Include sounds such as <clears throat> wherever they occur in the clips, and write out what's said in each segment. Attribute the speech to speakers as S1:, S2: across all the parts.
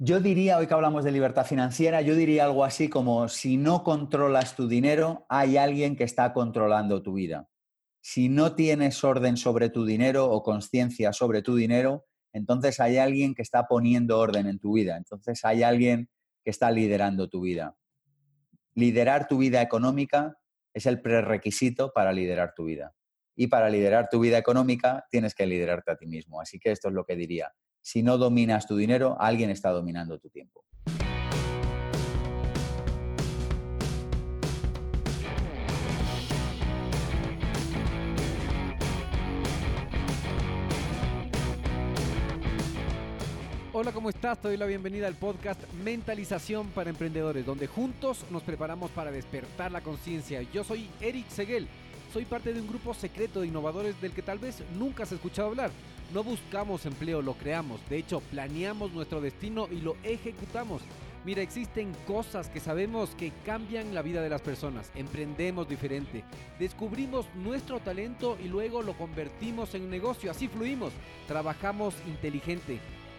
S1: Yo diría, hoy que hablamos de libertad financiera, yo diría algo así como si no controlas tu dinero, hay alguien que está controlando tu vida. Si no tienes orden sobre tu dinero o conciencia sobre tu dinero, entonces hay alguien que está poniendo orden en tu vida. Entonces hay alguien que está liderando tu vida. Liderar tu vida económica es el prerequisito para liderar tu vida. Y para liderar tu vida económica tienes que liderarte a ti mismo. Así que esto es lo que diría si no dominas tu dinero, alguien está dominando tu tiempo.
S2: Hola, ¿cómo estás? Te doy la bienvenida al podcast Mentalización para Emprendedores, donde juntos nos preparamos para despertar la conciencia. Yo soy Eric Seguel, soy parte de un grupo secreto de innovadores del que tal vez nunca has escuchado hablar. No buscamos empleo, lo creamos. De hecho, planeamos nuestro destino y lo ejecutamos. Mira, existen cosas que sabemos que cambian la vida de las personas. Emprendemos diferente. Descubrimos nuestro talento y luego lo convertimos en negocio. Así fluimos. Trabajamos inteligente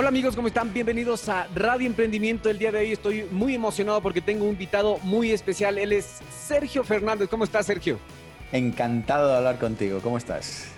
S2: Hola amigos, ¿cómo están? Bienvenidos a Radio Emprendimiento. El día de hoy estoy muy emocionado porque tengo un invitado muy especial. Él es Sergio Fernández. ¿Cómo estás, Sergio?
S1: Encantado de hablar contigo. ¿Cómo estás?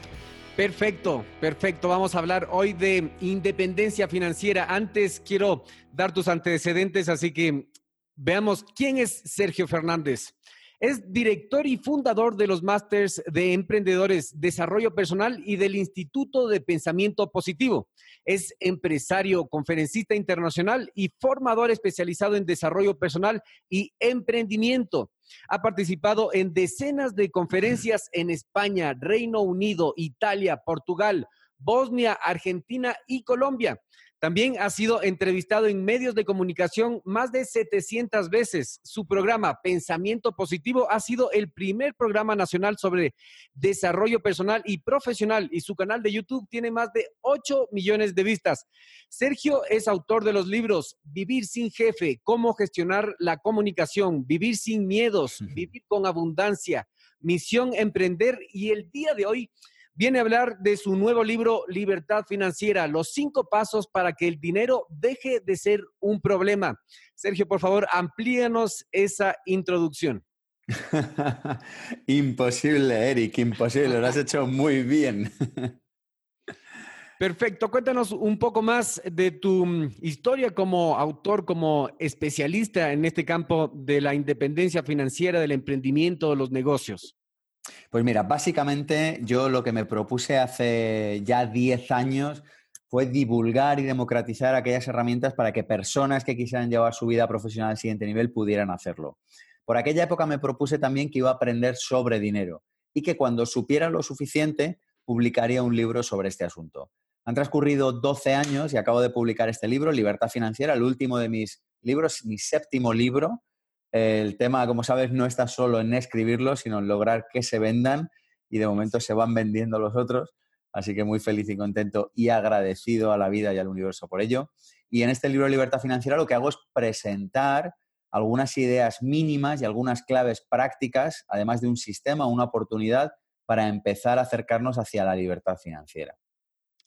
S2: Perfecto, perfecto. Vamos a hablar hoy de independencia financiera. Antes quiero dar tus antecedentes, así que veamos quién es Sergio Fernández. Es director y fundador de los másters de emprendedores, desarrollo personal y del Instituto de Pensamiento Positivo. Es empresario, conferencista internacional y formador especializado en desarrollo personal y emprendimiento. Ha participado en decenas de conferencias en España, Reino Unido, Italia, Portugal, Bosnia, Argentina y Colombia. También ha sido entrevistado en medios de comunicación más de 700 veces. Su programa Pensamiento Positivo ha sido el primer programa nacional sobre desarrollo personal y profesional y su canal de YouTube tiene más de 8 millones de vistas. Sergio es autor de los libros Vivir sin jefe, cómo gestionar la comunicación, Vivir sin miedos, Vivir con abundancia, Misión Emprender y el día de hoy viene a hablar de su nuevo libro Libertad Financiera, los cinco pasos para que el dinero deje de ser un problema. Sergio, por favor, amplíanos esa introducción. <laughs>
S1: imposible, Eric, imposible, lo has hecho muy bien.
S2: Perfecto, cuéntanos un poco más de tu mm, historia como autor, como especialista en este campo de la independencia financiera, del emprendimiento, de los negocios.
S1: Pues mira, básicamente yo lo que me propuse hace ya 10 años fue divulgar y democratizar aquellas herramientas para que personas que quisieran llevar su vida profesional al siguiente nivel pudieran hacerlo. Por aquella época me propuse también que iba a aprender sobre dinero y que cuando supiera lo suficiente publicaría un libro sobre este asunto. Han transcurrido 12 años y acabo de publicar este libro, Libertad Financiera, el último de mis libros, mi séptimo libro, el tema, como sabes, no está solo en escribirlo, sino en lograr que se vendan y de momento se van vendiendo los otros. Así que muy feliz y contento y agradecido a la vida y al universo por ello. Y en este libro Libertad Financiera lo que hago es presentar algunas ideas mínimas y algunas claves prácticas, además de un sistema, una oportunidad para empezar a acercarnos hacia la libertad financiera.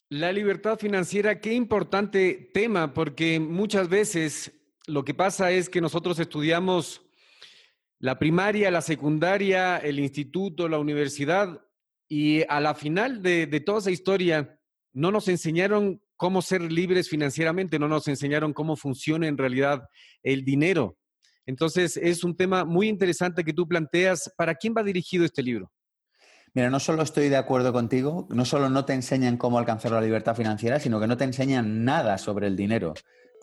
S2: La libertad financiera, qué importante tema, porque muchas veces lo que pasa es que nosotros estudiamos la primaria, la secundaria, el instituto, la universidad, y a la final de, toda esa historia no nos enseñaron cómo ser libres financieramente, no nos enseñaron cómo funciona en realidad el dinero. Entonces, es un tema muy interesante que tú planteas. ¿Para quién va dirigido este libro?
S1: Mira, no solo estoy de acuerdo contigo, no solo no te enseñan cómo alcanzar la libertad financiera, sino que no te enseñan nada sobre el dinero.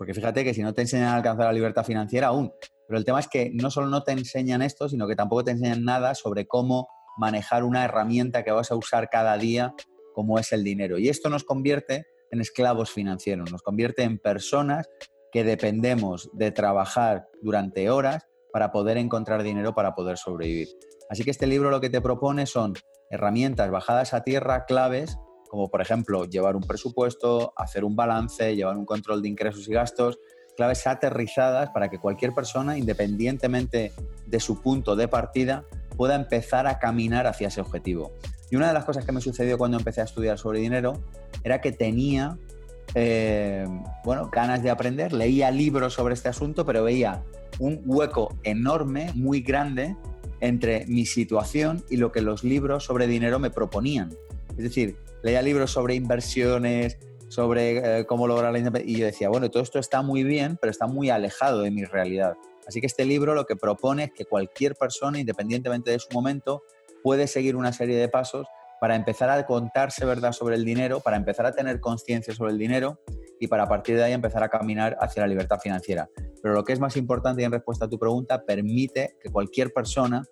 S1: Porque fíjate que si no te enseñan a alcanzar la libertad financiera aún, pero el tema es que no solo no te enseñan esto, sino que tampoco te enseñan nada sobre cómo manejar una herramienta que vas a usar cada día como es el dinero. Y esto nos convierte en esclavos financieros, nos convierte en personas que dependemos de trabajar durante horas para poder encontrar dinero para poder sobrevivir. Así que este libro lo que te propone son herramientas bajadas a tierra claves, como por ejemplo llevar un presupuesto, hacer un balance, llevar un control de ingresos y gastos, claves aterrizadas para que cualquier persona, independientemente de su punto de partida, pueda empezar a caminar hacia ese objetivo. Y una de las cosas que me sucedió cuando empecé a estudiar sobre dinero era que tenía eh, bueno, ganas de aprender, leía libros sobre este asunto, pero veía un hueco enorme, muy grande, entre mi situación y lo que los libros sobre dinero me proponían. Es decir, leía libros sobre inversiones, sobre eh, cómo lograr la independencia, y yo decía, bueno, todo esto está muy bien, pero está muy alejado de mi realidad. Así que este libro lo que propone es que cualquier persona, independientemente de su momento, puede seguir una serie de pasos para empezar a contarse verdad sobre el dinero, para empezar a tener conciencia sobre el dinero y para a partir de ahí empezar a caminar hacia la libertad financiera. Pero lo que es más importante y en respuesta a tu pregunta, permite que cualquier persona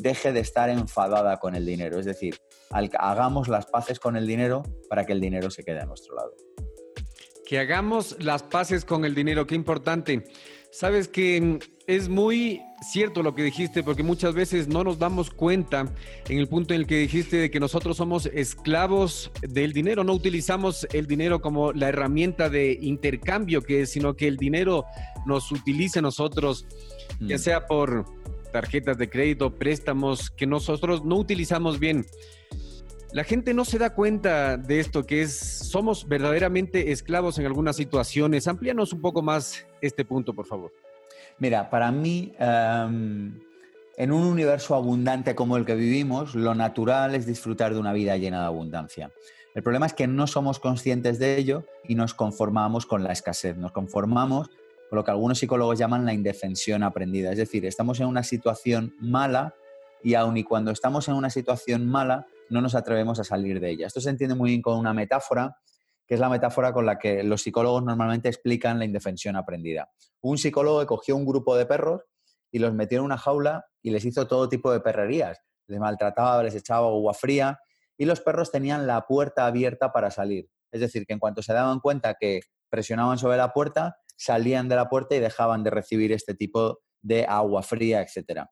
S1: deje de estar enfadada con el dinero. Es decir, hagamos las paces con el dinero para que el dinero se quede a nuestro lado.
S2: Que hagamos las paces con el dinero, qué importante. Sabes que mm, es muy cierto lo que dijiste, porque muchas veces no nos damos cuenta en el punto en el que dijiste de que nosotros somos esclavos del dinero, no utilizamos el dinero como la herramienta de intercambio que es, sino que el dinero nos utiliza a nosotros, ya mm. sea por tarjetas de crédito, préstamos que nosotros no utilizamos bien. La gente no se da cuenta de esto, que es, somos verdaderamente esclavos en algunas situaciones. Amplíanos un poco más este punto, por favor.
S1: Mira, para mí, em, en un universo abundante como el que vivimos, lo natural es disfrutar de una vida llena de abundancia. El problema es que no somos conscientes de ello y nos conformamos con la escasez, nos conformamos con lo que algunos psicólogos llaman la indefensión aprendida. Es decir, estamos en una situación mala y aun y cuando estamos en una situación mala, no nos atrevemos a salir de ella. Esto se entiende muy bien con una metáfora, que es la metáfora con la que los psicólogos normalmente explican la indefensión aprendida. Un psicólogo cogió un grupo de perros y los metió en una jaula y les hizo todo tipo de perrerías. Les maltrataba, les echaba agua fría y los perros tenían la puerta abierta para salir. Es decir, que en cuanto se daban cuenta que presionaban sobre la puerta, salían de la puerta y dejaban de recibir este tipo de agua fría, etc.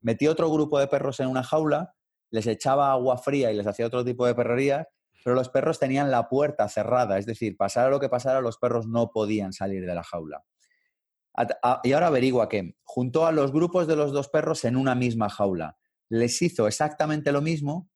S1: Metió otro grupo de perros en una jaula les echaba agua fría y les hacía otro tipo de perrerías, pero los perros tenían la puerta cerrada, es decir, pasara lo que pasara, los perros no podían salir de la jaula. Y ahora averigua que juntó a los grupos de los dos perros en una misma jaula. Les hizo exactamente lo mismo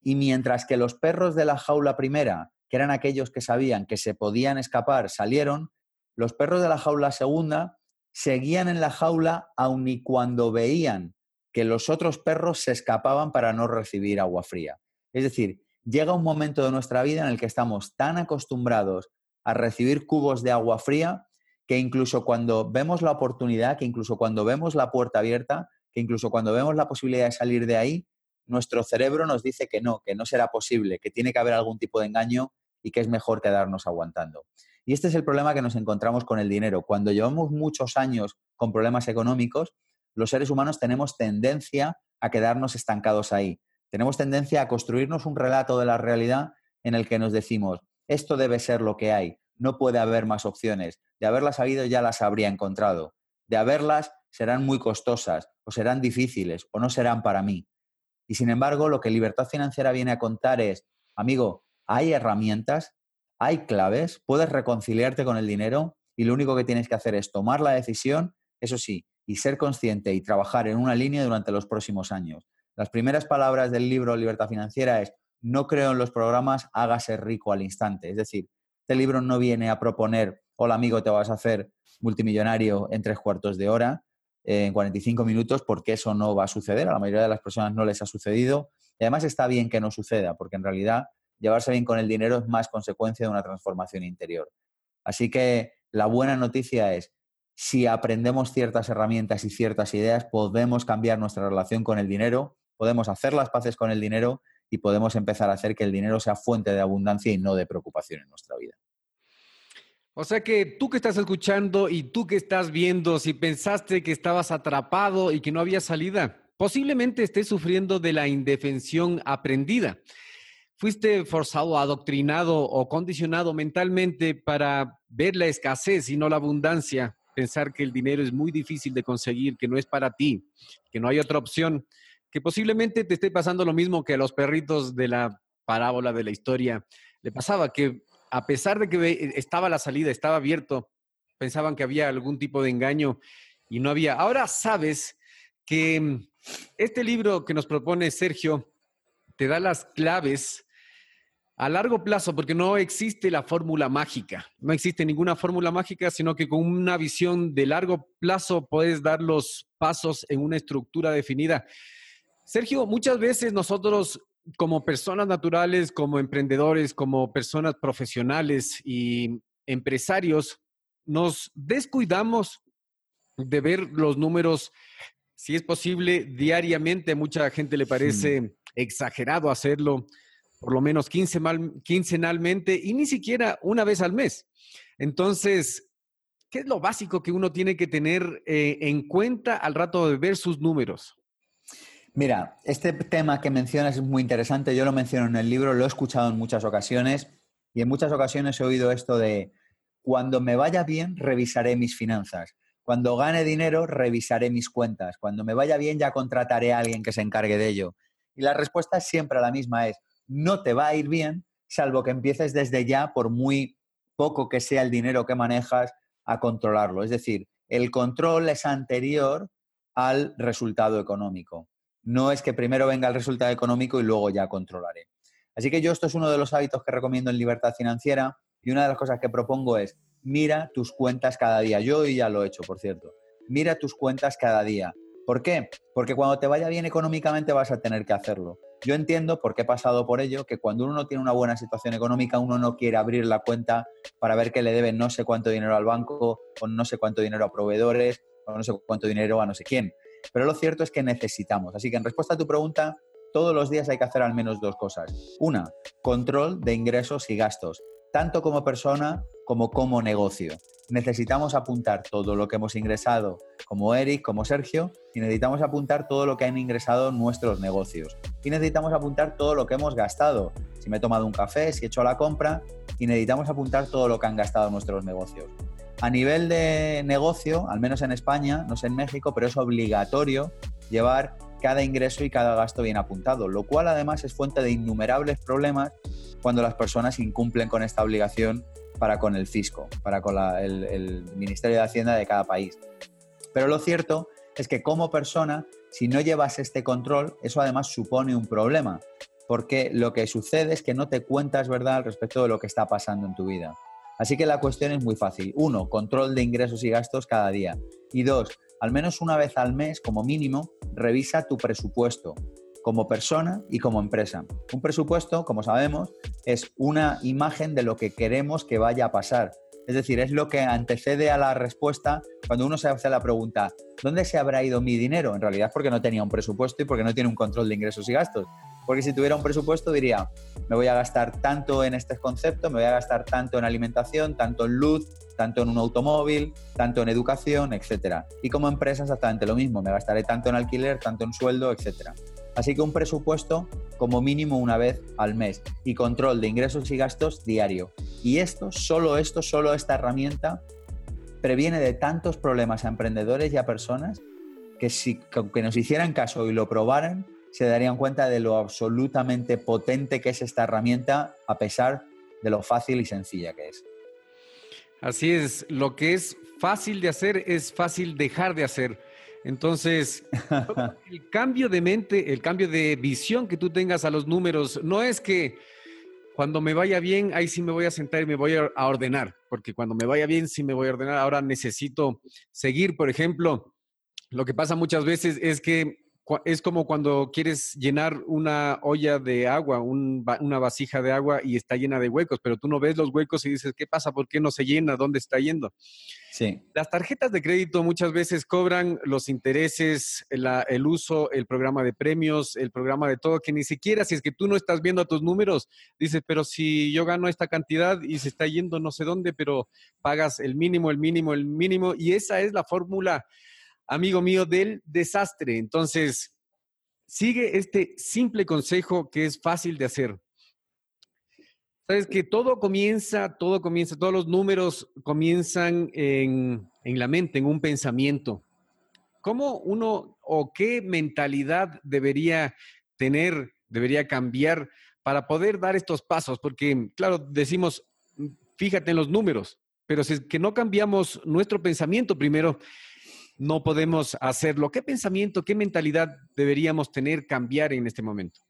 S1: y mientras que los perros de la jaula primera, que eran aquellos que sabían que se podían escapar, salieron, los perros de la jaula segunda seguían en la jaula aun y cuando veían que los otros perros se escapaban para no recibir agua fría. Es decir, llega un momento de nuestra vida en el que estamos tan acostumbrados a recibir cubos de agua fría que incluso cuando vemos la oportunidad, que incluso cuando vemos la puerta abierta, que incluso cuando vemos la posibilidad de salir de ahí, nuestro cerebro nos dice que no, que no será posible, que tiene que haber algún tipo de engaño y que es mejor quedarnos aguantando. Y este es el problema que nos encontramos con el dinero. Cuando llevamos muchos años con problemas económicos, los seres humanos tenemos tendencia a quedarnos estancados ahí. Tenemos tendencia a construirnos un relato de la realidad en el que nos decimos, esto debe ser lo que hay, no puede haber más opciones. De haberlas habido ya las habría encontrado. De haberlas serán muy costosas o serán difíciles o no serán para mí. Y sin embargo, lo que libertad financiera viene a contar es, amigo, hay herramientas, hay claves, puedes reconciliarte con el dinero y lo único que tienes que hacer es tomar la decisión, eso sí, y ser consciente y trabajar en una línea durante los próximos años. Las primeras palabras del libro Libertad Financiera es, no creo en los programas, hágase rico al instante. Es decir, este libro no viene a proponer, hola amigo, te vas a hacer multimillonario en tres cuartos de hora, en 45 minutos, porque eso no va a suceder. A la mayoría de las personas no les ha sucedido. Y además está bien que no suceda, porque en realidad llevarse bien con el dinero es más consecuencia de una transformación interior. Así que la buena noticia es, si aprendemos ciertas herramientas y ciertas ideas, podemos cambiar nuestra relación con el dinero, podemos hacer las paces con el dinero y podemos empezar a hacer que el dinero sea fuente de abundancia y no de preocupación en nuestra vida.
S2: O sea que tú que estás escuchando y tú que estás viendo, si pensaste que estabas atrapado y que no había salida, posiblemente estés sufriendo de la indefensión aprendida. Fuiste forzado, adoctrinado o condicionado mentalmente para ver la escasez y no la abundancia, pensar que el dinero es muy difícil de conseguir, que no es para ti, que no hay otra opción, que posiblemente te esté pasando lo mismo que a los perritos de la parábola de la historia. Le pasaba que a pesar de que estaba la salida, estaba abierto, pensaban que había algún tipo de engaño y no había. Ahora sabes que mm, este libro que nos propone Sergio te da las claves a largo plazo, porque no existe la fórmula mágica, no existe ninguna fórmula mágica, sino que con una visión de largo plazo puedes dar los pasos en una estructura definida. Sergio, muchas veces nosotros como personas naturales, como emprendedores, como personas profesionales y empresarios, nos descuidamos de ver los números, si es posible, diariamente. A mucha gente le parece exagerado hacerlo, por lo menos quincenalmente y ni siquiera una vez al mes. Entonces, ¿qué es lo básico que uno tiene que tener eh, en cuenta al rato de ver sus números?
S1: Mira, este tema que mencionas es muy interesante. Yo lo menciono en el libro, lo he escuchado en muchas ocasiones y en muchas ocasiones he oído esto de cuando me vaya bien, revisaré mis finanzas. Cuando gane dinero, revisaré mis cuentas. Cuando me vaya bien, ya contrataré a alguien que se encargue de ello. Y la respuesta es siempre la misma, es no te va a ir bien, salvo que empieces desde ya, por muy poco que sea el dinero que manejas, a controlarlo. Es decir, el control es anterior al resultado económico. No es que primero venga el resultado económico y luego ya controlaré. Así que yo esto es uno de los hábitos que recomiendo en libertad financiera y una de las cosas que propongo es mira tus cuentas cada día. Yo hoy ya lo he hecho, por cierto. Mira tus cuentas cada día. ¿Por qué? Porque cuando te vaya bien económicamente vas a tener que hacerlo. Yo entiendo, porque he pasado por ello, que cuando uno no tiene una buena situación económica, uno no quiere abrir la cuenta para ver que le deben no sé cuánto dinero al banco, o no sé cuánto dinero a proveedores, o no sé cuánto dinero a no sé quién. Pero lo cierto es que necesitamos. Así que en respuesta a tu pregunta, todos los días hay que hacer al menos dos cosas. Una, control de ingresos y gastos, tanto como persona como como negocio. Necesitamos apuntar todo lo que hemos ingresado como Eric, como Sergio, y necesitamos apuntar todo lo que han ingresado nuestros negocios. Y necesitamos apuntar todo lo que hemos gastado. Si me he tomado un café, si he hecho la compra, y necesitamos apuntar todo lo que han gastado nuestros negocios. A nivel de negocio, al menos en España, no sé en México, pero es obligatorio llevar cada ingreso y cada gasto bien apuntado, lo cual además es fuente de innumerables problemas cuando las personas incumplen con esta obligación para con el fisco, para con el, el Ministerio de Hacienda de cada país. Pero lo cierto es que como persona, si no llevas este control, eso además supone un problema, porque lo que sucede es que no te cuentas verdad al respecto de lo que está pasando en tu vida. Así que la cuestión es muy fácil. Uno, control de ingresos y gastos cada día. Y dos, al menos una vez al mes, como mínimo, revisa tu presupuesto como persona y como empresa. Un presupuesto, como sabemos, es una imagen de lo que queremos que vaya a pasar. Es decir, es lo que antecede a la respuesta cuando uno se hace la pregunta, ¿dónde se habrá ido mi dinero? En realidad porque no tenía un presupuesto y porque no tiene un control de ingresos y gastos. Porque si tuviera un presupuesto diría, me voy a gastar tanto en este concepto, me voy a gastar tanto en alimentación, tanto en luz, tanto en un automóvil, tanto en educación, etc. Y como empresa exactamente lo mismo, me gastaré tanto en alquiler, tanto en sueldo, etc. Así que un presupuesto como mínimo una vez al mes y control de ingresos y gastos diario. Y esto, solo esto, solo esta herramienta previene de tantos problemas a emprendedores y a personas que si que nos hicieran caso y lo probaran, se darían cuenta de lo absolutamente potente que es esta herramienta, a pesar de lo fácil y sencilla que es.
S2: Así es, lo que es fácil de hacer es fácil dejar de hacer. Entonces, <laughs> el cambio de mente, el cambio de visión que tú tengas a los números, no es que cuando me vaya bien, ahí sí me voy a sentar y me voy a ordenar, porque cuando me vaya bien, sí me voy a ordenar. Ahora necesito seguir, por ejemplo, lo que pasa muchas veces es que es como cuando quieres llenar una olla de agua, una vasija de agua y está llena de huecos, pero tú no ves los huecos y dices, ¿qué pasa? ¿Por qué no se llena? ¿Dónde está yendo?
S1: Sí.
S2: Las tarjetas de crédito muchas veces cobran los intereses, el uso, el programa de premios, el programa de todo, que ni siquiera si es que tú no estás viendo tus números, dices, pero si yo gano esta cantidad y se está yendo no sé dónde, pero pagas el mínimo, el mínimo, el mínimo, y esa es la fórmula amigo mío, del desastre. Entonces, sigue este simple consejo que es fácil de hacer. Sabes que todo comienza, todo comienza, todos los números comienzan en, en la mente, en un pensamiento. ¿Cómo uno o qué mentalidad debería tener, debería cambiar para poder dar estos pasos? Porque, claro, decimos, fíjate en los números, pero si es que no cambiamos nuestro pensamiento primero, no podemos hacerlo. ¿Qué pensamiento, qué mentalidad deberíamos tener, cambiar en este momento?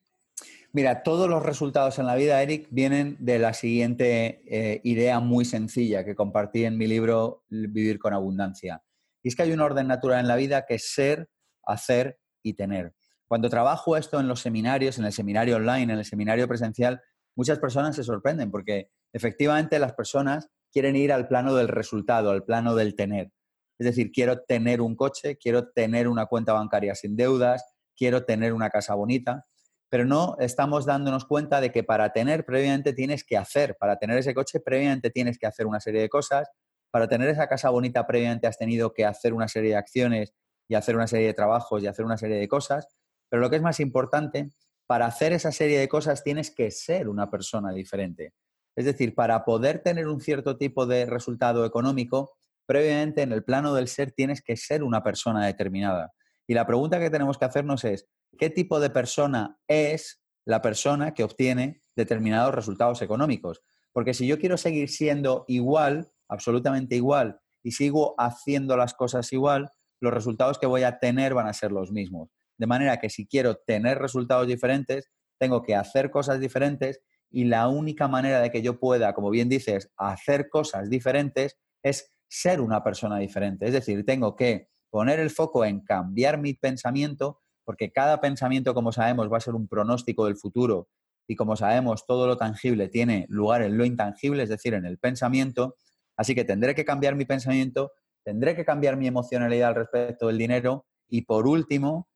S1: Mira, todos los resultados en la vida, Eric, vienen de la siguiente eh, idea muy sencilla que compartí en mi libro Vivir con Abundancia. Y es que hay un orden natural en la vida que es ser, hacer y tener. Cuando trabajo esto en los seminarios, en el seminario online, en el seminario presencial, muchas personas se sorprenden porque efectivamente las personas quieren ir al plano del resultado, al plano del tener. Es decir, quiero tener un coche, quiero tener una cuenta bancaria sin deudas, quiero tener una casa bonita, pero no estamos dándonos cuenta de que para tener previamente tienes que hacer, para tener ese coche previamente tienes que hacer una serie de cosas, para tener esa casa bonita previamente has tenido que hacer una serie de acciones y hacer una serie de trabajos y hacer una serie de cosas, pero lo que es más importante, para hacer esa serie de cosas tienes que ser una persona diferente. Es decir, para poder tener un cierto tipo de resultado económico, previamente en el plano del ser tienes que ser una persona determinada. Y la pregunta que tenemos que hacernos es, ¿qué tipo de persona es la persona que obtiene determinados resultados económicos? Porque si yo quiero seguir siendo igual, absolutamente igual, y sigo haciendo las cosas igual, los resultados que voy a tener van a ser los mismos. De manera que si quiero tener resultados diferentes, tengo que hacer cosas diferentes y la única manera de que yo pueda, como bien dices, hacer cosas diferentes es ser una persona diferente. Es decir, tengo que poner el foco en cambiar mi pensamiento, porque cada pensamiento, como sabemos, va a ser un pronóstico del futuro y como sabemos, todo lo tangible tiene lugar en lo intangible, es decir, en el pensamiento. Así que tendré que cambiar mi pensamiento, tendré que cambiar mi emocionalidad al respecto del dinero y por último,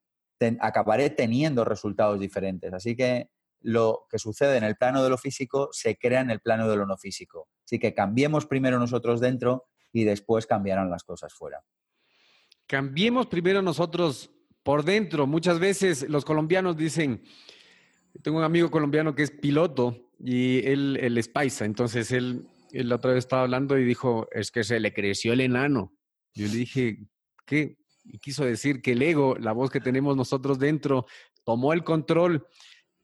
S1: acabaré teniendo resultados diferentes. Así que lo que sucede en el plano de lo físico se crea en el plano de lo no físico. Así que cambiemos primero nosotros dentro y después cambiarán las cosas fuera.
S2: Cambiemos primero nosotros por dentro. Muchas veces los colombianos dicen, tengo un amigo colombiano que es piloto y él, él es paisa, entonces él, él la otra vez estaba hablando y dijo, es que se le creció el enano. Yo le dije, ¿qué? Y quiso decir que el ego, la voz que tenemos nosotros dentro, tomó el control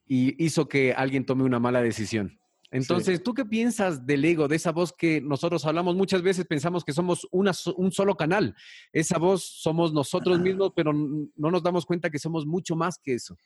S2: y hizo que alguien tome una mala decisión. Entonces, ¿tú qué piensas del ego, de esa voz que nosotros hablamos? Muchas veces pensamos que somos una, un solo canal. Esa voz somos nosotros mismos, pero no nos damos cuenta que somos mucho más que eso.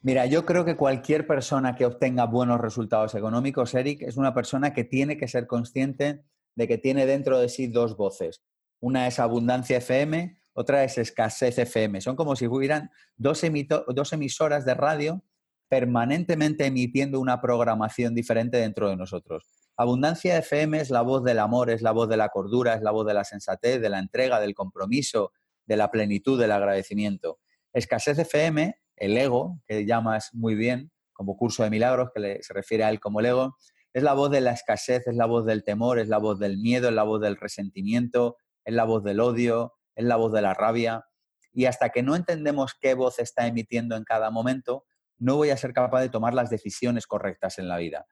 S1: Mira, yo creo que cualquier persona que obtenga buenos resultados económicos, Eric, es una persona que tiene que ser consciente de que tiene dentro de sí dos voces. Una es abundancia FM, otra es escasez FM. Son como si hubieran dos, dos emisoras de radio permanentemente emitiendo una programación diferente dentro de nosotros. Abundancia FM es la voz del amor, es la voz de la cordura, es la voz de la sensatez, de la entrega, del compromiso, de la plenitud, del agradecimiento. Escasez FM, el ego, que llamas muy bien, como curso de milagros, que se refiere a él como el ego, es la voz de la escasez, es la voz del temor, es la voz del miedo, es la voz del resentimiento, es la voz del odio, es la voz de la rabia. Y hasta que no entendemos qué voz está emitiendo en cada momento, no voy a ser capaz de tomar las decisiones correctas en la vida.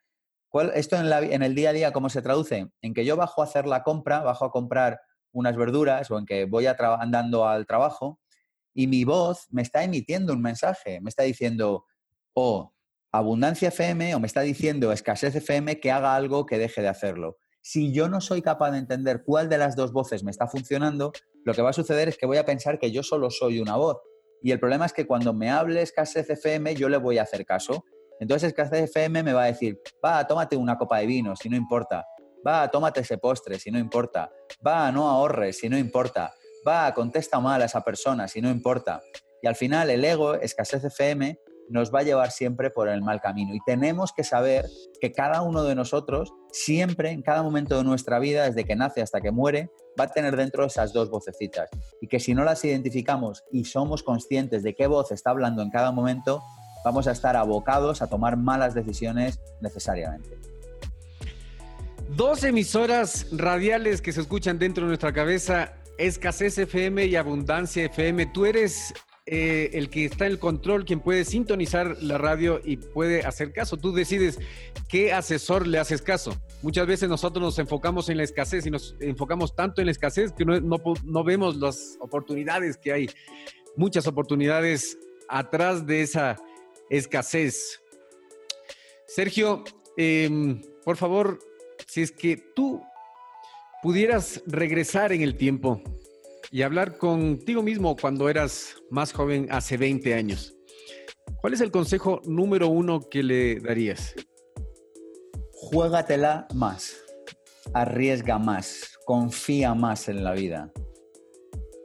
S1: ¿Esto en, el día a día cómo se traduce? En que yo bajo a hacer la compra, bajo a comprar unas verduras o en que voy andando al trabajo y mi voz me está emitiendo un mensaje, me está diciendo o abundancia FM o me está diciendo escasez FM que haga algo que deje de hacerlo. Si yo no soy capaz de entender cuál de las dos voces me está funcionando, lo que va a suceder es que voy a pensar que yo solo soy una voz y el problema es que cuando me hable Escasez FM, yo le voy a hacer caso. Entonces Escasez FM me va a decir, va, tómate una copa de vino, si no importa. Va, tómate ese postre, si no importa. Va, no ahorres, si no importa. Va, contesta mal a esa persona, si no importa. Y al final el ego, Escasez FM, nos va a llevar siempre por el mal camino. Y tenemos que saber que cada uno de nosotros, siempre, en cada momento de nuestra vida, desde que nace hasta que muere, va a tener dentro esas dos vocecitas. Y que si no las identificamos y somos conscientes de qué voz está hablando en cada momento, vamos a estar abocados a tomar malas decisiones necesariamente.
S2: Dos emisoras radiales que se escuchan dentro de nuestra cabeza, Escasez FM y Abundancia FM. Tú eres eh, el que está en el control, quien puede sintonizar la radio y puede hacer caso. Tú decides qué asesor le haces caso. Muchas veces nosotros nos enfocamos en la escasez y nos enfocamos tanto en la escasez que no, no vemos las oportunidades que hay. Muchas oportunidades atrás de esa escasez. Sergio, em, por favor, si es que tú pudieras regresar en el tiempo y hablar contigo mismo cuando eras más joven, hace 20 años, ¿cuál es el consejo número uno que le darías?
S1: Juégatela más, arriesga más, confía más en la vida.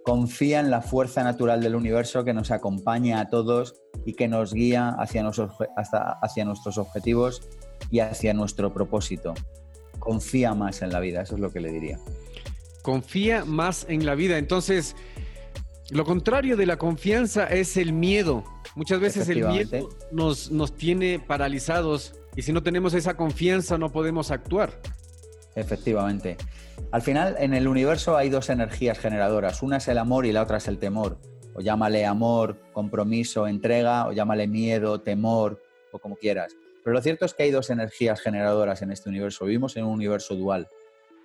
S1: Confía en la fuerza natural del universo que nos acompaña a todos y que nos guía hacia, hacia nuestros objetivos y hacia nuestro propósito. Confía más en la vida, eso es lo que le diría.
S2: Confía más en la vida. Entonces, lo contrario de la confianza es el miedo. Muchas veces el miedo nos, nos tiene paralizados y si no tenemos esa confianza no podemos actuar.
S1: Efectivamente. Al final, en el universo hay dos energías generadoras. Una es el amor y la otra es el temor. O llámale amor, compromiso, entrega, o llámale miedo, temor, o como quieras. Pero lo cierto es que hay dos energías generadoras en este universo. Vivimos en un universo dual.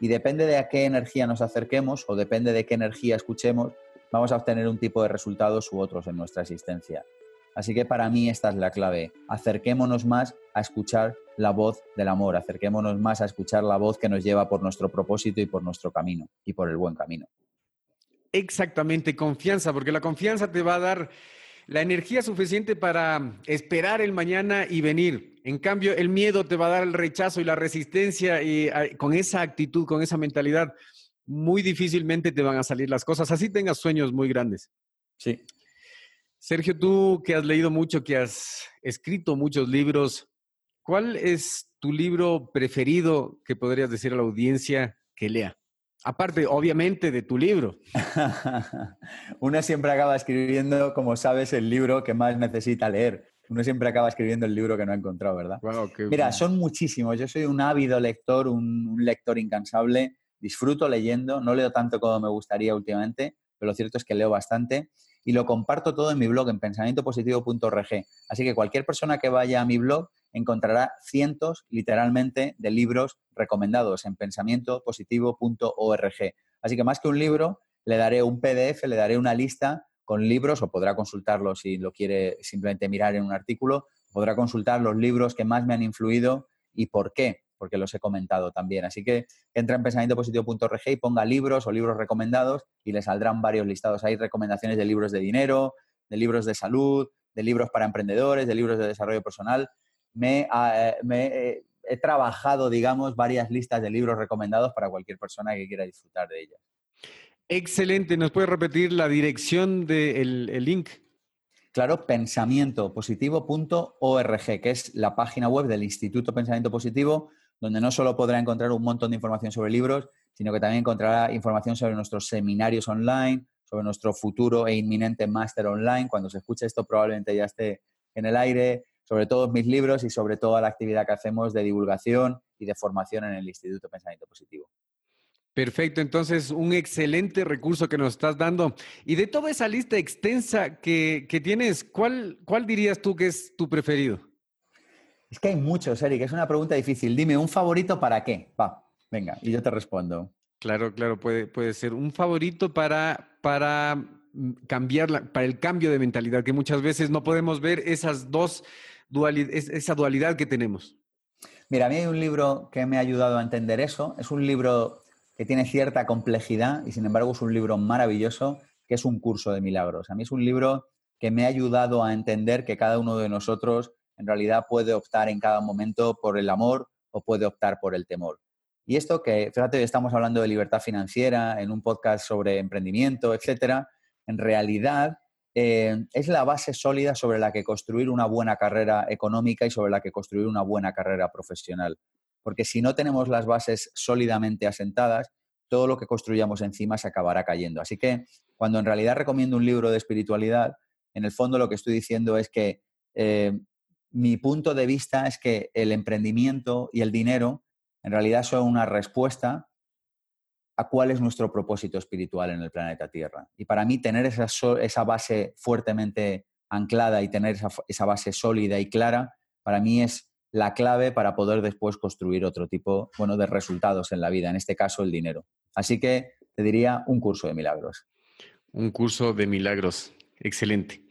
S1: Y depende de a qué energía nos acerquemos o depende de qué energía escuchemos, vamos a obtener un tipo de resultados u otros en nuestra existencia. Así que para mí esta es la clave. Acerquémonos más a escuchar la voz del amor, acerquémonos más a escuchar la voz que nos lleva por nuestro propósito y por nuestro camino y por el buen camino.
S2: Exactamente, confianza, porque la confianza te va a dar la energía suficiente para esperar el mañana y venir. En cambio, el miedo te va a dar el rechazo y la resistencia y ah, con esa actitud, con esa mentalidad, muy difícilmente te van a salir las cosas. Así tengas sueños muy grandes.
S1: Sí.
S2: Sergio, tú que has leído mucho, que has escrito muchos libros, ¿cuál es tu libro preferido que podrías decir a la audiencia que lea? Aparte, obviamente, de tu libro. <laughs>
S1: Uno siempre acaba escribiendo, como sabes, el libro que más necesita leer. Uno siempre acaba escribiendo el libro que no ha encontrado, ¿verdad? Mira, son muchísimos. Yo soy un ávido lector, un, un, lector incansable. Disfruto leyendo. No leo tanto como me gustaría últimamente, pero lo cierto es que leo bastante y lo comparto todo en mi blog, en pensamientopositivo.org. Así que cualquier persona que vaya a mi blog encontrará cientos, literalmente, de libros recomendados en pensamientopositivo.org. Así que más que un libro, le daré un PDF, le daré una lista con libros, o podrá consultarlo si lo quiere simplemente mirar en un artículo, podrá consultar los libros que más me han influido y por qué porque los he comentado también. Así que entra en pensamientopositivo.org y ponga libros o libros recomendados y le saldrán varios listados. Hay recomendaciones de libros de dinero, de libros de salud, de libros para emprendedores, de libros de desarrollo personal. Me, ah, eh, he trabajado, digamos, varias listas de libros recomendados para cualquier persona que quiera disfrutar de ellas.
S2: Excelente. ¿Nos puede repetir la dirección del link?
S1: Claro, pensamientopositivo.org, que es la página web del Instituto Pensamiento Positivo, donde no solo podrá encontrar un montón de información sobre libros, sino que también encontrará información sobre nuestros seminarios online, sobre nuestro futuro e inminente máster online. Cuando se escuche esto probablemente ya esté en el aire, sobre todos mis libros y sobre toda la actividad que hacemos de divulgación y de formación en el Instituto Pensamiento Positivo.
S2: Perfecto, entonces un excelente recurso que nos estás dando. Y de toda esa lista extensa que, tienes, ¿cuál, ¿cuál dirías tú que es tu preferido?
S1: Es que hay muchos, Eric, es una pregunta difícil. Dime, ¿un favorito para qué? Va, venga, y yo te respondo.
S2: Claro, claro, puede, puede ser un favorito para, para mm, cambiar, para el cambio de mentalidad, que muchas veces no podemos ver esas dos dualidades, esa dualidad que tenemos.
S1: Mira, a mí hay un libro que me ha ayudado a entender eso. Es un libro que tiene cierta complejidad y sin embargo es un libro maravilloso, que es un curso de milagros. A mí es un libro que me ha ayudado a entender que cada uno de nosotros en realidad puede optar en cada momento por el amor o puede optar por el temor. Y esto que, fíjate, estamos hablando de libertad financiera en un podcast sobre emprendimiento, etcétera, en realidad eh, es la base sólida sobre la que construir una buena carrera económica y sobre la que construir una buena carrera profesional. Porque si no tenemos las bases sólidamente asentadas, todo lo que construyamos encima se acabará cayendo. Así que cuando en realidad recomiendo un libro de espiritualidad, en el fondo lo que estoy diciendo es que eh, mi punto de vista es que el emprendimiento y el dinero en realidad son una respuesta a cuál es nuestro propósito espiritual en el planeta Tierra. Y para mí tener esa, base fuertemente anclada y tener esa, esa, base sólida y clara, para mí es la clave para poder después construir otro tipo bueno, de resultados en la vida, en este caso el dinero. Así que te diría un curso de milagros.
S2: Un curso de milagros. Excelente.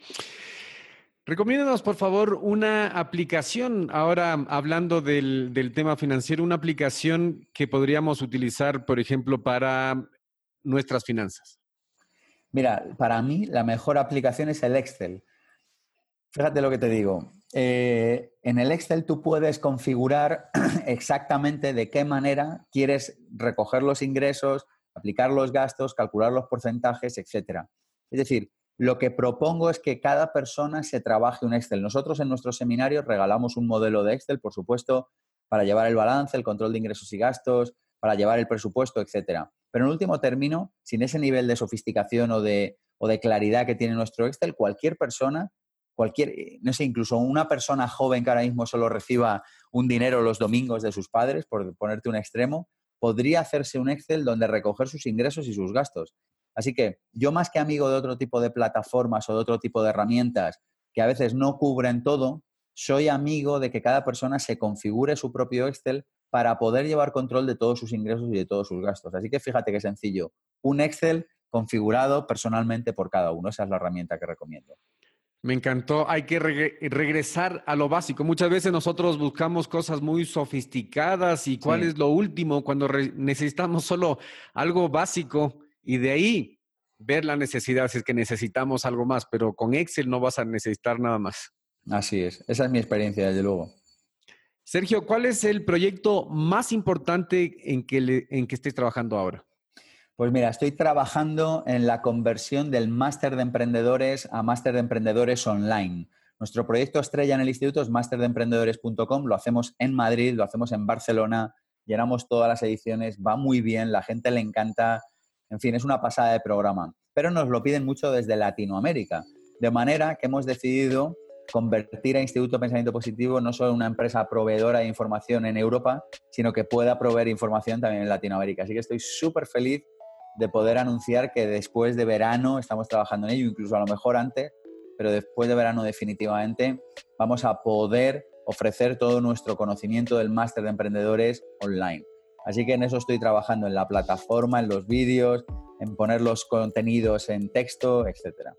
S2: Recomiéndanos, por favor, una aplicación, ahora hablando del, del, tema financiero, una aplicación que podríamos utilizar, por ejemplo, para nuestras finanzas.
S1: Mira, para mí la mejor aplicación es el Excel. Fíjate lo que te digo. Eh, en el Excel tú puedes configurar <clears throat> exactamente de qué manera quieres recoger los ingresos, aplicar los gastos, calcular los porcentajes, etc. Es decir, lo que propongo es que cada persona se trabaje un Excel. Nosotros en nuestros seminarios regalamos un modelo de Excel, por supuesto, para llevar el balance, el control de ingresos y gastos, para llevar el presupuesto, etcétera. Pero en último término, sin ese nivel de sofisticación o de, o de claridad que tiene nuestro Excel, cualquier persona, cualquier, no sé, incluso una persona joven que ahora mismo solo reciba un dinero los domingos de sus padres, por ponerte un extremo, podría hacerse un Excel donde recoger sus ingresos y sus gastos. Así que yo más que amigo de otro tipo de plataformas o de otro tipo de herramientas que a veces no cubren todo, soy amigo de que cada persona se configure su propio Excel para poder llevar control de todos sus ingresos y de todos sus gastos. Así que fíjate qué sencillo. Un Excel configurado personalmente por cada uno. Esa es la herramienta que recomiendo.
S2: Me encantó. Hay que regresar a lo básico. Muchas veces nosotros buscamos cosas muy sofisticadas y cuál es lo último cuando necesitamos solo algo básico y de ahí ver la necesidad si es que necesitamos algo más, pero con Excel no vas a necesitar nada más.
S1: Así es, esa es mi experiencia, desde luego.
S2: Sergio, ¿cuál es el proyecto más importante en que, en que estés trabajando ahora?
S1: Pues mira, estoy trabajando en la conversión del máster de emprendedores a máster de emprendedores online. Nuestro proyecto estrella en el instituto es masterdeemprendedores.com, lo hacemos en Madrid, lo hacemos en Barcelona, llenamos todas las ediciones, va muy bien, la gente le encanta, en fin, es una pasada de programa. Pero nos lo piden mucho desde Latinoamérica. De manera que hemos decidido convertir a Instituto Pensamiento Positivo no solo en una empresa proveedora de información en Europa, sino que pueda proveer información también en Latinoamérica. Así que estoy súper feliz de poder anunciar que después de verano estamos trabajando en ello, incluso a lo mejor antes, pero después de verano definitivamente vamos a poder ofrecer todo nuestro conocimiento del máster de emprendedores online. Así que en eso estoy trabajando, en la plataforma, en los vídeos, en poner los contenidos en texto, etcétera.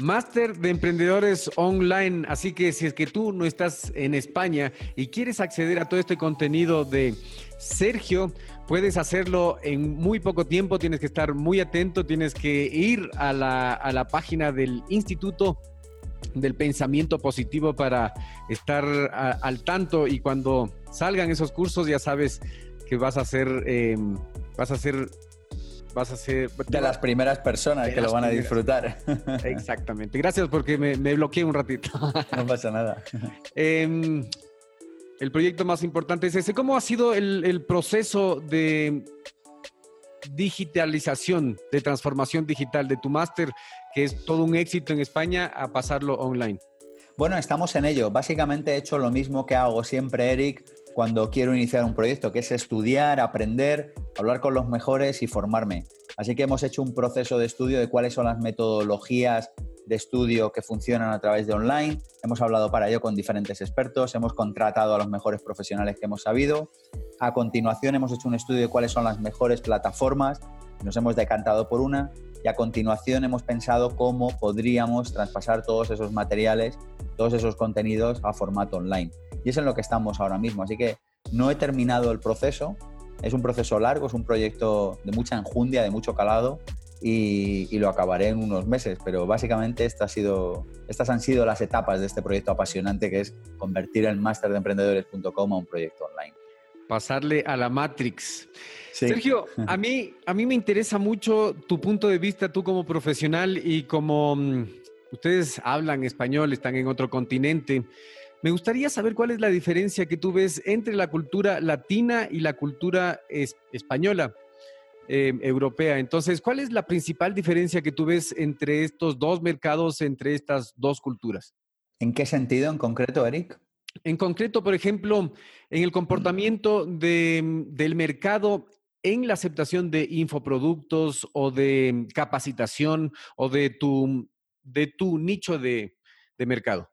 S2: Máster de Emprendedores Online. Así que si es que tú no estás en España y quieres acceder a todo este contenido de Sergio, puedes hacerlo en muy poco tiempo. Tienes que estar muy atento, tienes que ir a la, a la página del Instituto del Pensamiento Positivo para estar al tanto y cuando salgan esos cursos ya sabes que vas a ser, em, vas a ser, vas a ser...
S1: De las primeras personas que lo van a disfrutar.
S2: Exactamente. Gracias porque me, bloqueé un ratito.
S1: No pasa nada.
S2: Em, el proyecto más importante es ese. ¿Cómo ha sido el, el proceso de digitalización, de transformación digital de tu máster, que es todo un éxito en España, a pasarlo online?
S1: Bueno, estamos en ello. Básicamente he hecho lo mismo que hago siempre, Eric, cuando quiero iniciar un proyecto, que es estudiar, aprender, hablar con los mejores y formarme. Así que hemos hecho un proceso de estudio de cuáles son las metodologías de estudio que funcionan a través de online. Hemos hablado para ello con diferentes expertos, hemos contratado a los mejores profesionales que hemos sabido. A continuación hemos hecho un estudio de cuáles son las mejores plataformas, nos hemos decantado por una y a continuación hemos pensado cómo podríamos traspasar todos esos materiales, todos esos contenidos a formato online. Y es en lo que estamos ahora mismo. Así que no he terminado el proceso. Es un proceso largo, es un proyecto de mucha enjundia, de mucho calado y, lo acabaré en unos meses. Pero básicamente esta ha sido, estas han sido las etapas de este proyecto apasionante que es convertir el máster de emprendedores.com a un proyecto online.
S2: Pasarle a la Matrix. Sergio, <laughs> a mí, a mí me interesa mucho tu punto de vista, tú como profesional y como mm, ustedes hablan español, están en otro continente. Me gustaría saber cuál es la diferencia que tú ves entre la cultura latina y la cultura española, em, europea. Entonces, ¿cuál es la principal diferencia que tú ves entre estos dos mercados, entre estas dos culturas?
S1: ¿En qué sentido en concreto, Eric?
S2: En concreto, por ejemplo, en el comportamiento del mercado en la aceptación de infoproductos o de capacitación o de tu, de tu nicho de, mercado?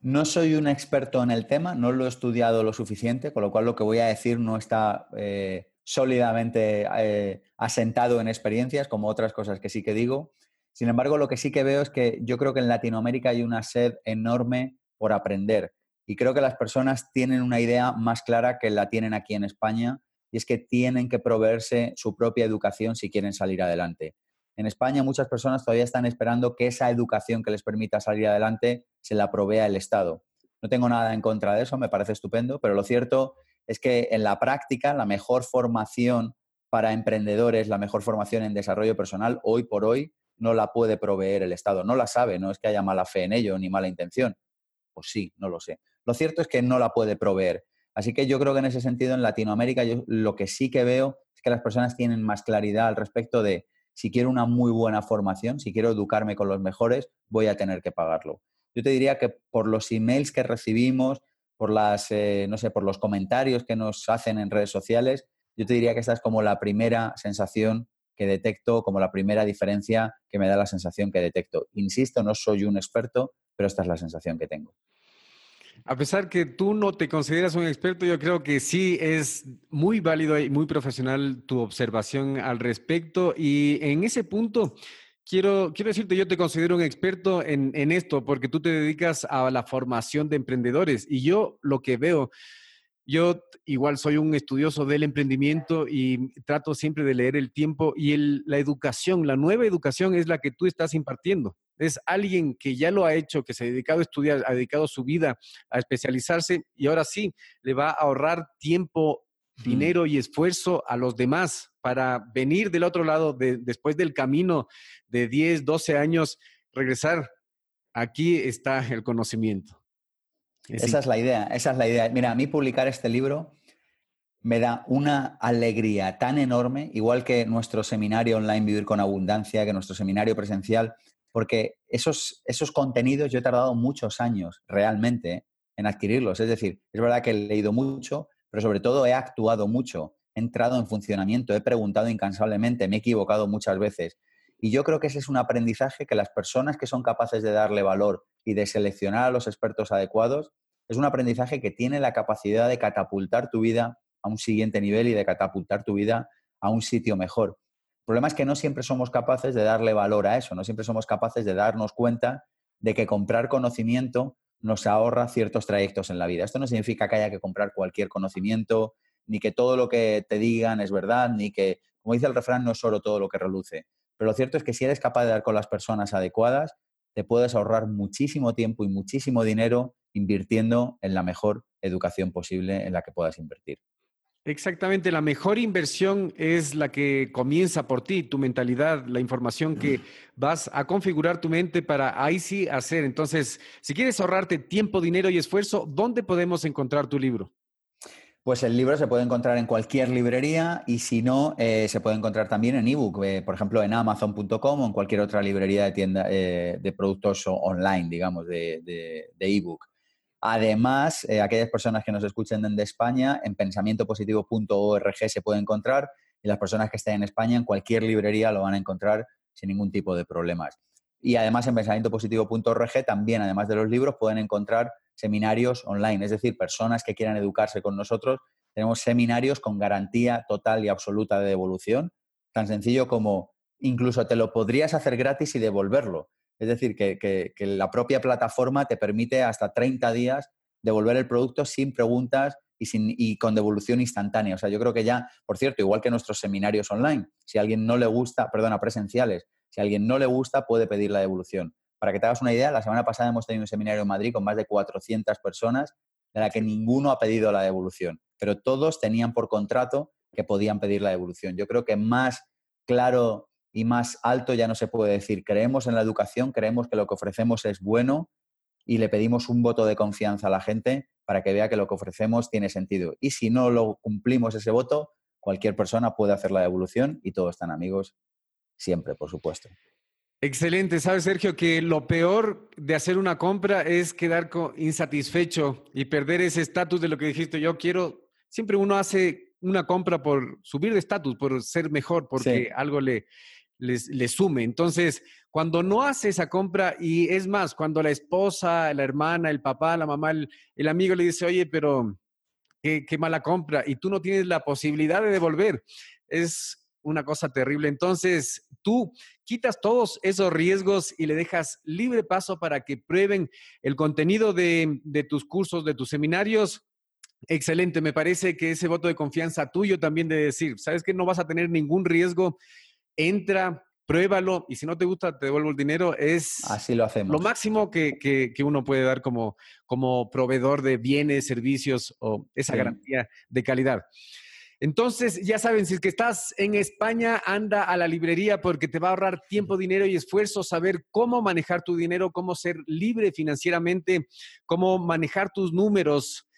S1: No soy un experto en el tema, no lo he estudiado lo suficiente, con lo cual lo que voy a decir no está eh, sólidamente eh, asentado en experiencias, como otras cosas que sí que digo. Sin embargo, lo que sí que veo es que yo creo que en Latinoamérica hay una sed enorme por aprender. Y creo que las personas tienen una idea más clara que la tienen aquí en España, y es que tienen que proveerse su propia educación si quieren salir adelante. En España muchas personas todavía están esperando que esa educación que les permita salir adelante se la provea el Estado. No tengo nada en contra de eso, me parece estupendo, pero lo cierto es que en la práctica la mejor formación para emprendedores, la mejor formación en desarrollo personal, hoy por hoy no la puede proveer el Estado. No la sabe, no es que haya mala fe en ello ni mala intención. Pues sí, no lo sé. Lo cierto es que no la puede proveer. Así que yo creo que en ese sentido en Latinoamérica yo lo que sí que veo es que las personas tienen más claridad al respecto de si quiero una muy buena formación, si quiero educarme con los mejores, voy a tener que pagarlo. Yo te diría que por los emails que recibimos, por las, eh, no sé, por los comentarios que nos hacen en redes sociales, yo te diría que esta es como la primera sensación que detecto, como la primera diferencia que me da la sensación que detecto. Insisto, no soy un experto, pero esta es la sensación que tengo.
S2: A pesar que tú no te consideras un experto, yo creo que sí es muy válido y muy profesional tu observación al respecto. Y en ese punto, quiero, quiero decirte, yo te considero un experto en, en esto porque tú te dedicas a la formación de emprendedores. Y yo lo que veo, yo igual soy un estudioso del emprendimiento y trato siempre de leer el tiempo y el, la educación, la nueva educación es la que tú estás impartiendo es alguien que ya lo ha hecho, que se ha dedicado a estudiar, ha dedicado su vida a especializarse y ahora sí le va a ahorrar tiempo, dinero y esfuerzo a los demás para venir del otro lado después del camino de 10, 12 años, regresar. Aquí está el conocimiento.
S1: esa es la idea, esa es la idea. Mira, a mí publicar este libro me da una alegría tan enorme, igual que nuestro seminario online Vivir con Abundancia, que nuestro seminario presencial, porque esos, esos contenidos yo he tardado muchos años realmente en adquirirlos. Es decir, es verdad que he leído mucho, pero sobre todo he actuado mucho, he entrado en funcionamiento, he preguntado incansablemente, me he equivocado muchas veces. Y yo creo que ese es un aprendizaje que las personas que son capaces de darle valor y de seleccionar a los expertos adecuados, es un aprendizaje que tiene la capacidad de catapultar tu vida a un siguiente nivel y de catapultar tu vida a un sitio mejor. El problema es que no siempre somos capaces de darle valor a eso, no siempre somos capaces de darnos cuenta de que comprar conocimiento nos ahorra ciertos trayectos en la vida. Esto no significa que haya que comprar cualquier conocimiento, ni que todo lo que te digan es verdad, ni que, como dice el refrán, no es solo todo lo que reluce. Pero lo cierto es que si eres capaz de dar con las personas adecuadas, te puedes ahorrar muchísimo tiempo y muchísimo dinero invirtiendo en la mejor educación posible en la que puedas invertir.
S2: Exactamente, la mejor inversión es la que comienza por ti, tu mentalidad, la información que vas a configurar tu mente para ahí sí hacer. Entonces, si quieres ahorrarte tiempo, dinero y esfuerzo, ¿dónde podemos encontrar tu libro?
S1: Pues el libro se puede encontrar en cualquier librería y si no, eh, se puede encontrar también en ebook, eh, por ejemplo, en amazon.com o en cualquier otra librería de tienda eh, de productos online, digamos, de ebook. Además, eh, aquellas personas que nos escuchen desde España, en pensamientopositivo.org se puede encontrar y las personas que estén en España, en cualquier librería lo van a encontrar sin ningún tipo de problemas. Y además en pensamientopositivo.org también, además de los libros, pueden encontrar seminarios online, es decir, personas que quieran educarse con nosotros. Tenemos seminarios con garantía total y absoluta de devolución, tan sencillo como incluso te lo podrías hacer gratis y devolverlo. Es decir, que, la propia plataforma te permite hasta 30 días devolver el producto sin preguntas y, sin, y con devolución instantánea. O sea, yo creo que ya, por cierto, igual que nuestros seminarios online, si a alguien no le gusta, perdona, presenciales, si a alguien no le gusta, puede pedir la devolución. Para que te hagas una idea, la semana pasada hemos tenido un seminario en Madrid con más de 400 personas, de la que ninguno ha pedido la devolución, pero todos tenían por contrato que podían pedir la devolución. Yo creo que más claro y más alto ya no se puede decir. Creemos en la educación, creemos que lo que ofrecemos es bueno y le pedimos un voto de confianza a la gente para que vea que lo que ofrecemos tiene sentido. Y si no lo cumplimos ese voto, cualquier persona puede hacer la devolución y todos están amigos siempre, por supuesto.
S2: Excelente. Sabes, Sergio, que lo peor de hacer una compra es quedar insatisfecho y perder ese estatus de lo que dijiste. Yo quiero, siempre uno hace una compra por subir de estatus, por ser mejor, porque algo le, le sume. Entonces, cuando no hace esa compra, y es más, cuando la esposa, la hermana, el papá, la mamá, el, amigo le dice, oye, pero qué, qué, mala compra, y tú no tienes la posibilidad de devolver, es una cosa terrible. Entonces, tú quitas todos esos riesgos y le dejas libre paso para que prueben el contenido de, de tus cursos, de tus seminarios. Excelente, me parece que ese voto de confianza tuyo también de decir, sabes que no vas a tener ningún riesgo, entra, pruébalo y si no te gusta, te devuelvo el dinero. Es
S1: Así lo, hacemos.
S2: lo máximo que, que, uno puede dar como, como proveedor de bienes, servicios o esa garantía de calidad. Entonces, ya saben, si es que estás en España, anda a la librería porque te va a ahorrar tiempo, dinero y esfuerzo saber cómo manejar tu dinero, cómo ser libre financieramente, cómo manejar tus números.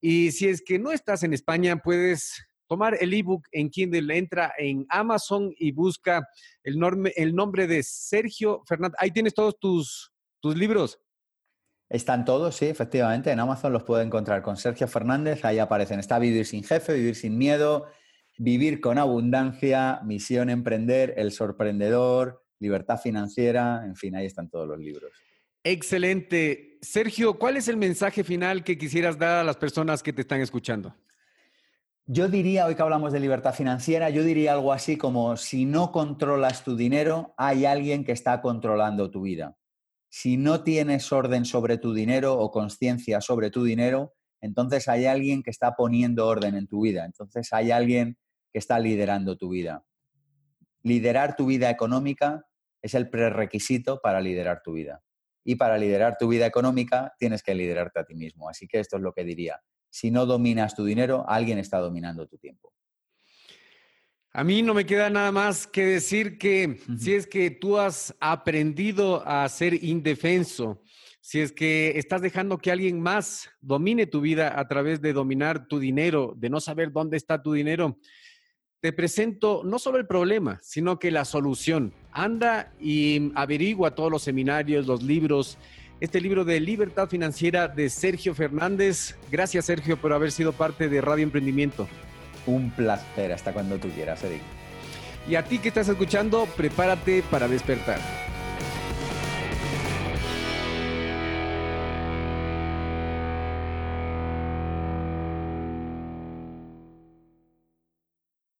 S2: Y si es que no estás en España, puedes tomar el ebook en Kindle, entra en Amazon y busca el, el nombre de Sergio Fernández. Ahí tienes todos tus, tus libros.
S1: Están todos, sí, efectivamente. En Amazon los puede encontrar con Sergio Fernández. Ahí aparecen. Está Vivir sin jefe, Vivir sin miedo, Vivir con abundancia, Misión emprender, El sorprendedor, Libertad financiera. En fin, ahí están todos los libros.
S2: Excelente. Sergio, ¿cuál es el mensaje final que quisieras dar a las personas que te están escuchando?
S1: Yo diría, hoy que hablamos de libertad financiera, yo diría algo así como, si no controlas tu dinero, hay alguien que está controlando tu vida. Si no tienes orden sobre tu dinero o conciencia sobre tu dinero, entonces hay alguien que está poniendo orden en tu vida. Entonces hay alguien que está liderando tu vida. Liderar tu vida económica es el prerequisito para liderar tu vida. Y para liderar tu vida económica tienes que liderarte a ti mismo. Así que esto es lo que diría. Si no dominas tu dinero, alguien está dominando tu tiempo.
S2: A mí no me queda nada más que decir que si es que tú has aprendido a ser indefenso, si es que estás dejando que alguien más domine tu vida a través de dominar tu dinero, de no saber dónde está tu dinero, te presento no solo el problema, sino que la solución. Anda y averigua todos los seminarios, los libros, este libro de libertad financiera de Sergio Fernández. Gracias Sergio por haber sido parte de Radio Emprendimiento.
S1: Un placer, hasta cuando tú quieras, Eric.
S2: Y a ti que estás escuchando, prepárate para despertar.